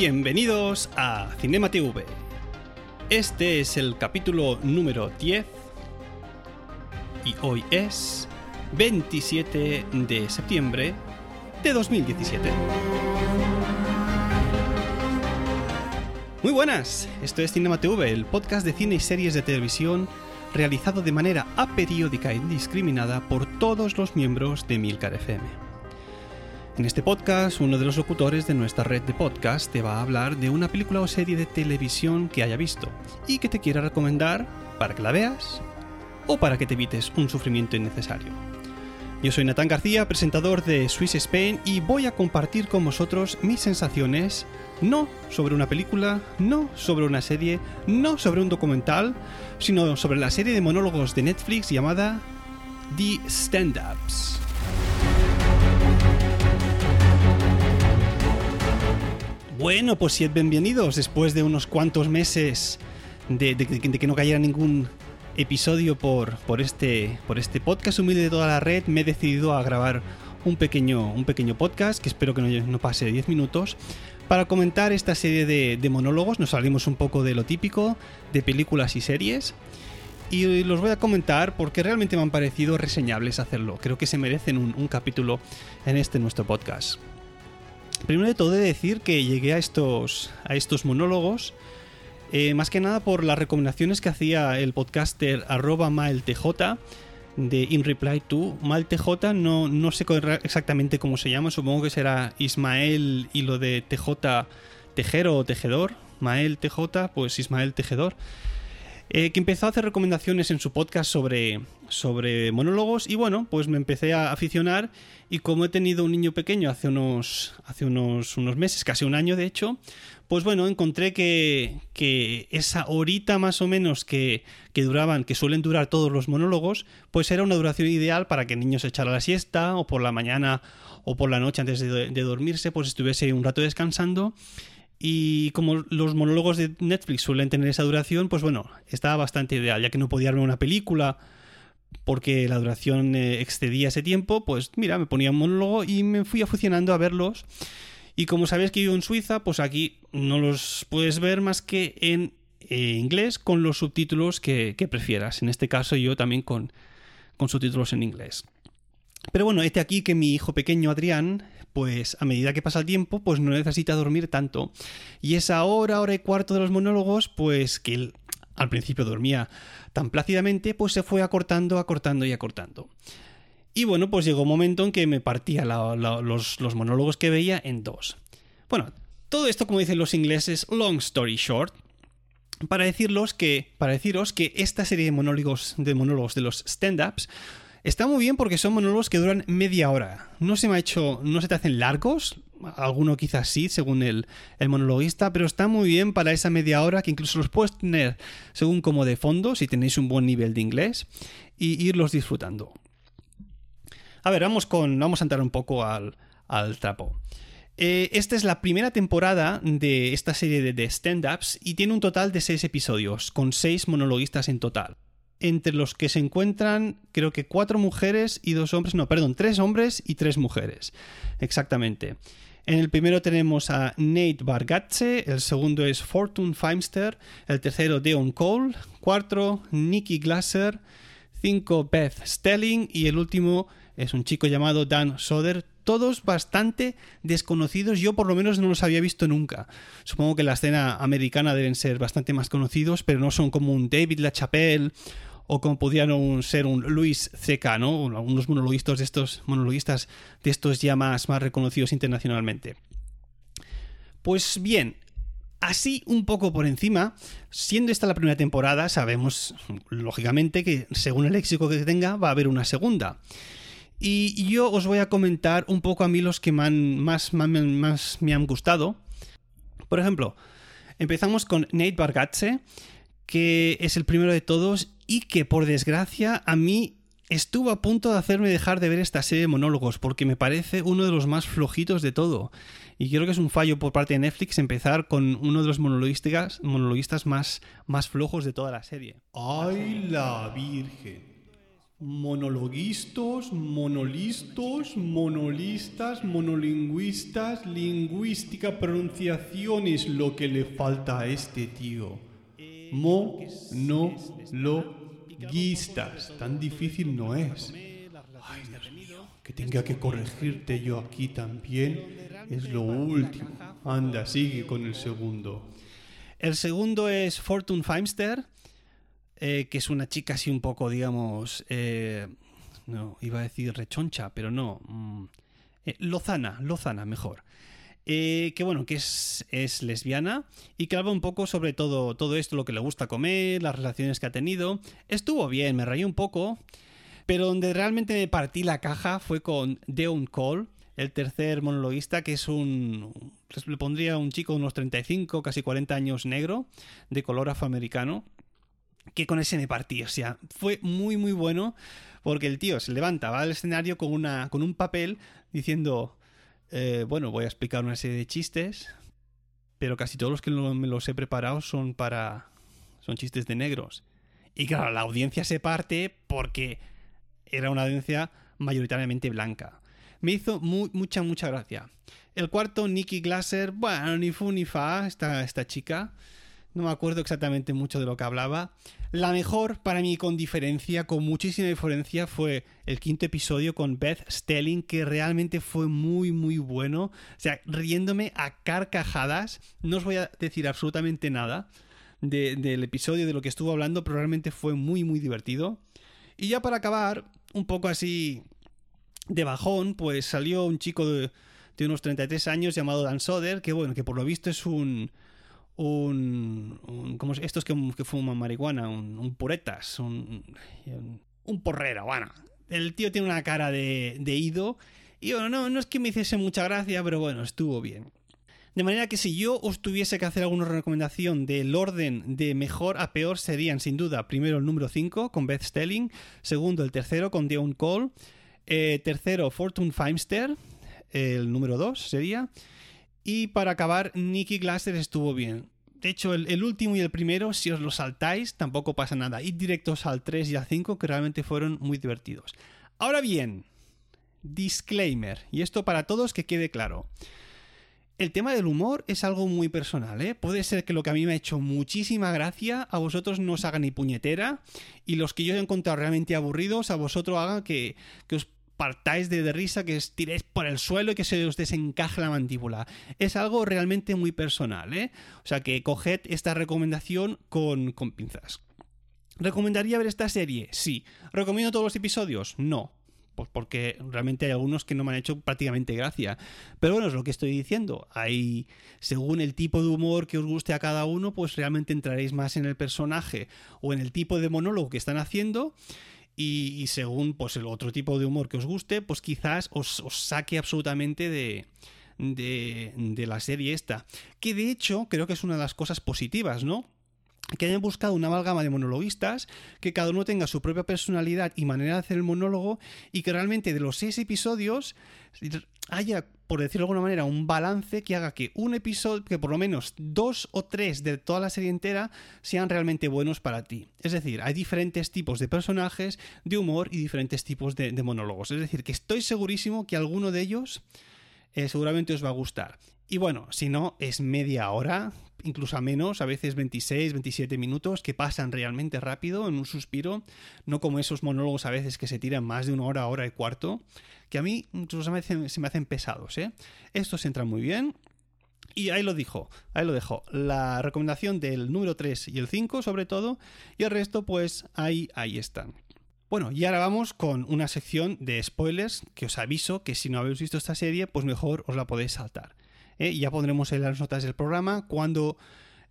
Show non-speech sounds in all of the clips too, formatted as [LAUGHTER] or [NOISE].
Bienvenidos a Cinema TV. Este es el capítulo número 10 y hoy es 27 de septiembre de 2017. Muy buenas, esto es Cinema TV, el podcast de cine y series de televisión realizado de manera aperiódica e indiscriminada por todos los miembros de Milcar FM. En este podcast, uno de los locutores de nuestra red de podcast te va a hablar de una película o serie de televisión que haya visto y que te quiera recomendar para que la veas o para que te evites un sufrimiento innecesario. Yo soy Natán García, presentador de Swiss Spain y voy a compartir con vosotros mis sensaciones no sobre una película, no sobre una serie, no sobre un documental, sino sobre la serie de monólogos de Netflix llamada The Stand-Ups. Bueno, pues si bienvenidos después de unos cuantos meses de, que no cayera ningún episodio por, por, este, por este podcast humilde de toda la red, me he decidido a grabar un pequeño, un pequeño podcast que espero que no, pase de 10 minutos para comentar esta serie de, monólogos. Nos salimos un poco de lo típico de películas y series. Y los voy a comentar porque realmente me han parecido reseñables hacerlo. Creo que se merecen un capítulo en este nuestro podcast. Primero de todo, he de decir que llegué a estos, a estos monólogos eh, más que nada por las recomendaciones que hacía el podcaster arroba maeltj de In Reply to. MaelTJ no, no sé exactamente cómo se llama, supongo que será Ismael y lo de TJ Tejero o Tejedor. Mael TJ, pues Ismael Tejedor. Eh, que empezó a hacer recomendaciones en su podcast sobre, sobre monólogos y bueno, pues me empecé a aficionar y como he tenido un niño pequeño hace unos, hace unos, unos meses, casi un año de hecho, pues bueno, encontré que, que esa horita más o menos que, que, duraban, que suelen durar todos los monólogos, pues era una duración ideal para que el niño se echara la siesta o por la mañana o por la noche antes de, de dormirse, pues estuviese un rato descansando y como los monólogos de Netflix suelen tener esa duración, pues bueno, estaba bastante ideal, ya que no podía verme una película porque la duración eh, excedía ese tiempo, pues mira, me ponía un monólogo y me fui aficionando a verlos. Y como sabes que vivo en Suiza, pues aquí no los puedes ver más que en eh, inglés con los subtítulos que, prefieras. En este caso yo también con, con subtítulos en inglés. Pero bueno, este aquí que mi hijo pequeño Adrián pues a medida que pasa el tiempo, pues no necesita dormir tanto. Y esa hora, hora y cuarto de los monólogos, pues que él al principio dormía tan plácidamente, pues se fue acortando, acortando y acortando. Y bueno, pues llegó un momento en que me partía los, los monólogos que veía en dos. Bueno, todo esto, como dicen los ingleses, long story short, para, decirlos que, para deciros que esta serie de monólogos de, monólogos de los stand-ups Está muy bien porque son monólogos que duran media hora. No se me ha hecho. No se te hacen largos. Alguno quizás sí, según el, el monologuista, pero está muy bien para esa media hora que incluso los puedes tener según como de fondo, si tenéis un buen nivel de inglés, y irlos disfrutando. A ver, vamos con. Vamos a entrar un poco al, al trapo. Eh, esta es la primera temporada de esta serie de, de stand-ups y tiene un total de seis episodios, con seis monologuistas en total entre los que se encuentran creo que cuatro mujeres y dos hombres, no, perdón, tres hombres y tres mujeres, exactamente. En el primero tenemos a Nate Bargatze, el segundo es Fortune Feimster, el tercero Deon Cole, cuatro Nicky Glasser, cinco Beth Stelling y el último es un chico llamado Dan Soder, todos bastante desconocidos, yo por lo menos no los había visto nunca. Supongo que en la escena americana deben ser bastante más conocidos, pero no son como un David LaChapelle o como pudieran ser un Luis C.K., ¿no? Algunos monologuistas de estos, monologuistas de estos ya más, reconocidos internacionalmente. Pues bien, Así, un poco por encima, siendo esta la primera temporada, sabemos, lógicamente, que según el léxico que tenga, va a haber una segunda. Y yo os voy a comentar un poco a mí los que más, más, más me han gustado. Por ejemplo, empezamos con Nate Bargatze, que es el primero de todos y que por desgracia a mí estuvo a punto de hacerme dejar de ver esta serie de monólogos porque me parece uno de los más flojitos de todo. Y creo que es un fallo por parte de Netflix empezar con uno de los monologuistas, más, más flojos de toda la serie. ¡Ay, la Virgen! Monologuistas, monolistos, monolistas, monolingüistas, lingüística, pronunciación es lo que le falta a este tío. Mo, no, lo, guistas. Tan difícil no es. Ay, Dios mío, que tenga que corregirte yo aquí también es lo último. Anda, sigue con el segundo. El segundo es Fortune Feimster, eh, que es una chica así un poco, digamos, eh, no, iba a decir rechoncha, pero no. Mm, eh, lozana, lozana, mejor. Que bueno, que es, es, lesbiana y que habla un poco sobre todo, todo esto, lo que le gusta comer, las relaciones que ha tenido. Estuvo bien, me reí un poco, pero donde realmente me partí la caja fue con Deon Cole, el tercer monologuista, que es un. Le pondría un chico de unos 35, casi 40 años negro, de color afroamericano. Que con ese me partí. O sea, fue muy, muy bueno. Porque el tío se levanta, va al escenario con, una, con un papel diciendo. Eh, bueno, voy a explicar una serie de chistes. Pero casi todos los que me los he preparado son para. son chistes de negros. Y claro, la audiencia se parte porque era una audiencia mayoritariamente blanca. Me hizo mucha, mucha gracia. El cuarto, Nikki Glasser, bueno, ni fu ni fa, esta, esta chica. No me acuerdo exactamente mucho de lo que hablaba. La mejor, para mí, con diferencia, con muchísima diferencia, fue el quinto episodio con Beth Stelling, que realmente fue muy, muy bueno. O sea, riéndome a carcajadas. No os voy a decir absolutamente nada del episodio, de lo que estuvo hablando, pero realmente fue muy, muy divertido. Y ya para acabar, un poco así de bajón, pues salió un chico de, unos 33 años llamado Dan Soder, que bueno, que por lo visto es un... un, como estos que, fuman marihuana, un, puretas, un, un, porrero, bueno. El tío tiene una cara de, de ido. Y bueno, no, no es que me hiciese mucha gracia, pero bueno, estuvo bien. De manera que si yo os tuviese que hacer alguna recomendación del orden de mejor a peor serían sin duda primero el número 5 con Beth Stelling, segundo el tercero con Dion Cole, eh, tercero, Fortune Feimster, el número 2 sería. Y para acabar, Nicky Glasser estuvo bien. De hecho, el, último y el primero, si os lo saltáis, tampoco pasa nada. Id directos al 3 y al 5, que realmente fueron muy divertidos. Ahora bien, disclaimer, y esto para todos que quede claro. El tema del humor es algo muy personal, ¿eh? Puede ser que lo que a mí me ha hecho muchísima gracia a vosotros no os haga ni puñetera y los que yo he encontrado realmente aburridos a vosotros hagan que, que os partáis de, risa, que os tiréis por el suelo y que se os desencaje la mandíbula. Es algo realmente muy personal, ¿eh? O sea que coged esta recomendación con, con pinzas. ¿Recomendaría ver esta serie? Sí. ¿Recomiendo todos los episodios? No. Pues porque realmente hay algunos que no me han hecho prácticamente gracia. Pero bueno, es lo que estoy diciendo. Hay, según el tipo de humor que os guste a cada uno, pues realmente entraréis más en el personaje o en el tipo de monólogo que están haciendo y, según pues el otro tipo de humor que os guste, pues quizás os, saque absolutamente de, de, de la serie esta. Que de hecho creo que es una de las cosas positivas, ¿no? Que hayan buscado una amalgama de monologuistas, que cada uno tenga su propia personalidad y manera de hacer el monólogo, y que realmente de los seis episodios haya, por decirlo de alguna manera, un balance que haga que un episodio, que por lo menos dos o tres de toda la serie entera sean realmente buenos para ti. Es decir, hay diferentes tipos de personajes, de humor y diferentes tipos de, monólogos. Es decir, que estoy segurísimo que alguno de ellos eh, seguramente os va a gustar. Y bueno, si no, es media hora, incluso a menos, a veces 26, 27 minutos, que pasan realmente rápido en un suspiro, no como esos monólogos a veces que se tiran más de una hora, hora y cuarto, que a mí incluso se me hacen pesados. ¿eh? Estos entran muy bien, y ahí lo dijo, ahí lo dejo. La recomendación del número 3 y el 5 sobre todo, y el resto pues ahí, ahí están. Bueno, y ahora vamos con una sección de spoilers que os aviso que si no habéis visto esta serie, pues mejor os la podéis saltar. ¿Eh? y ya pondremos en las notas del programa cuando,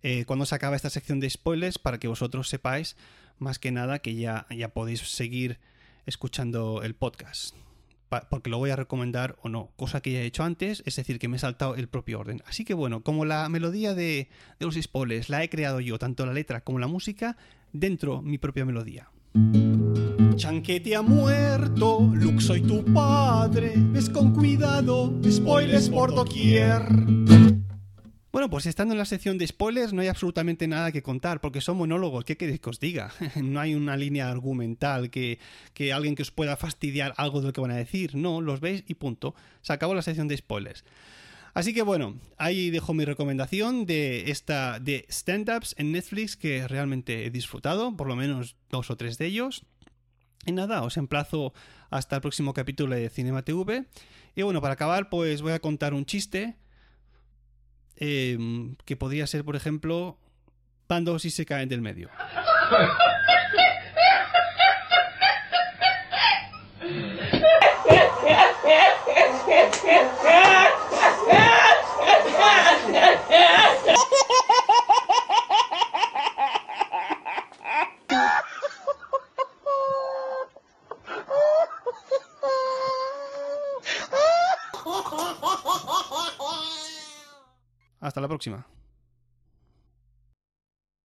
eh, cuando se acaba esta sección de spoilers para que vosotros sepáis más que nada que ya, ya podéis seguir escuchando el podcast porque lo voy a recomendar o no, cosa que ya he hecho antes, es decir, que me he saltado el propio orden. Así que bueno, como la melodía de, los spoilers la he creado yo, tanto la letra como la música, dentro mi propia melodía. Chanquete ha muerto, Luke soy tu padre, ves con cuidado, spoilers por doquier. Bueno, pues estando en la sección de spoilers no hay absolutamente nada que contar, porque son monólogos, ¿qué queréis que os diga? [LAUGHS] no hay una línea argumental que, que, alguien que os pueda fastidiar algo de lo que van a decir, no, los veis y punto. Se acabó la sección de spoilers. Así que bueno, ahí dejo mi recomendación de esta de stand-ups en Netflix que realmente he disfrutado, por lo menos dos o tres de ellos. Y nada, os emplazo hasta el próximo capítulo de Cinema TV. Y bueno, para acabar, pues voy a contar un chiste Em, que podría ser, por ejemplo, Pando si se caen del medio. [LAUGHS] Hasta la próxima.